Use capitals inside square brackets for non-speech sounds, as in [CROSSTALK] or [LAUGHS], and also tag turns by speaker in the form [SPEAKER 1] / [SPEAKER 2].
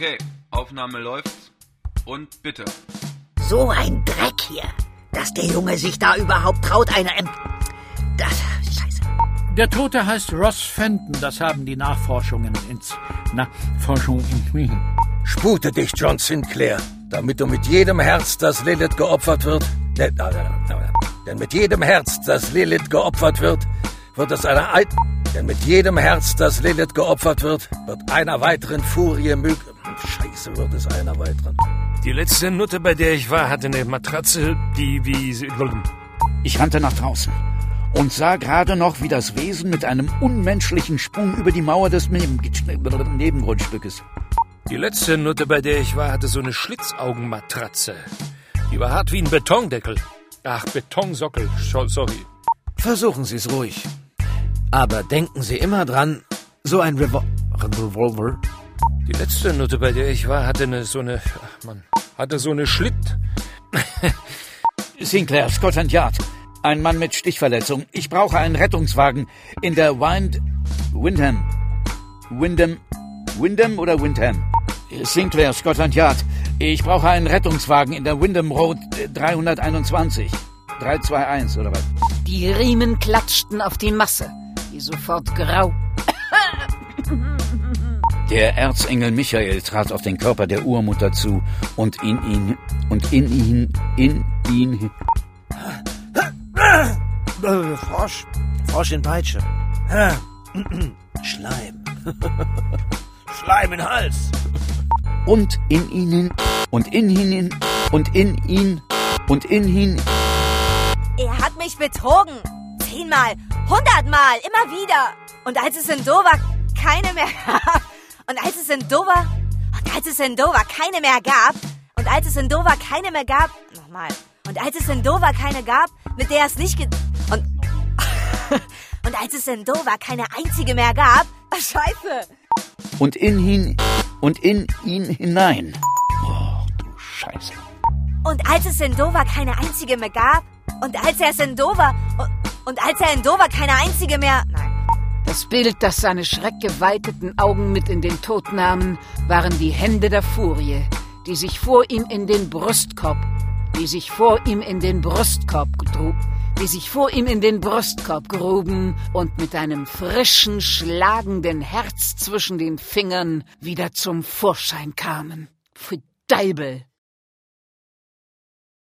[SPEAKER 1] Okay, Aufnahme läuft. Und bitte.
[SPEAKER 2] So ein Dreck hier, dass der Junge sich da überhaupt traut, eine... Ähm, das... Scheiße.
[SPEAKER 3] Der Tote heißt Ross Fenton, das haben die Nachforschungen ins... Na, Forschung in...
[SPEAKER 4] Spute dich, John Sinclair, damit du mit jedem Herz, das Lilith geopfert wird... Denn, denn mit jedem Herz, das Lilith geopfert wird, wird es einer... Ein denn mit jedem Herz, das Lilith geopfert wird, wird einer weiteren Furie mög... Scheiße, wird es einer weiteren.
[SPEAKER 5] Die letzte Nutte, bei der ich war, hatte eine Matratze, die wie...
[SPEAKER 3] Ich rannte nach draußen und sah gerade noch, wie das Wesen mit einem unmenschlichen Sprung über die Mauer des Nebengrundstückes.
[SPEAKER 5] Die letzte Nutte, bei der ich war, hatte so eine Schlitzaugenmatratze. Die war hart wie ein Betondeckel. Ach, Betonsockel, sorry.
[SPEAKER 4] Versuchen Sie es ruhig. Aber denken Sie immer dran, so ein Revol Revolver
[SPEAKER 5] die letzte Nutte, bei der ich war, hatte eine so eine. Ach Mann. Hatte so eine Schlitt. [LAUGHS]
[SPEAKER 3] Sinclair, Scotland Yard. Ein Mann mit Stichverletzung. Ich brauche einen Rettungswagen in der Wind. Windham. Windham. Windham oder Windham? Sinclair, Scotland Yard. Ich brauche einen Rettungswagen in der Windham Road 321. 321 oder was?
[SPEAKER 2] Die Riemen klatschten auf die Masse, die sofort grau [LAUGHS]
[SPEAKER 3] der Erzengel Michael trat auf den Körper der Urmutter zu und in ihn und in ihn in ihn
[SPEAKER 4] Frosch, Frosch in Peitsche. Schleim. [LAUGHS] Schleim in Hals.
[SPEAKER 3] Und in ihnen und in ihn und in ihn und in ihn.
[SPEAKER 6] Er hat mich betrogen. Zehnmal, hundertmal, immer wieder. Und als es in Dover keine mehr gab, es in Dover, und als es in Dover keine mehr gab, und als es in Dover keine mehr gab, nochmal, und als es in Dover keine gab, mit der es nicht ge und [LAUGHS] und als es in Dover keine einzige mehr gab, [LAUGHS] Scheiße.
[SPEAKER 3] Und in ihn und in ihn hinein. Oh, du Scheiße.
[SPEAKER 6] Und als es in Dover keine einzige mehr gab, und als er es in Dover und, und als er in Dover keine einzige mehr, nein.
[SPEAKER 2] Das Bild, das seine schreckgeweiteten Augen mit in den Tod nahmen, waren die Hände der Furie, die sich vor ihm in den Brustkorb, die sich vor ihm in den Brustkorb trug, die sich vor ihm in den Brustkorb gruben und mit einem frischen, schlagenden Herz zwischen den Fingern wieder zum Vorschein kamen. Für Deibel!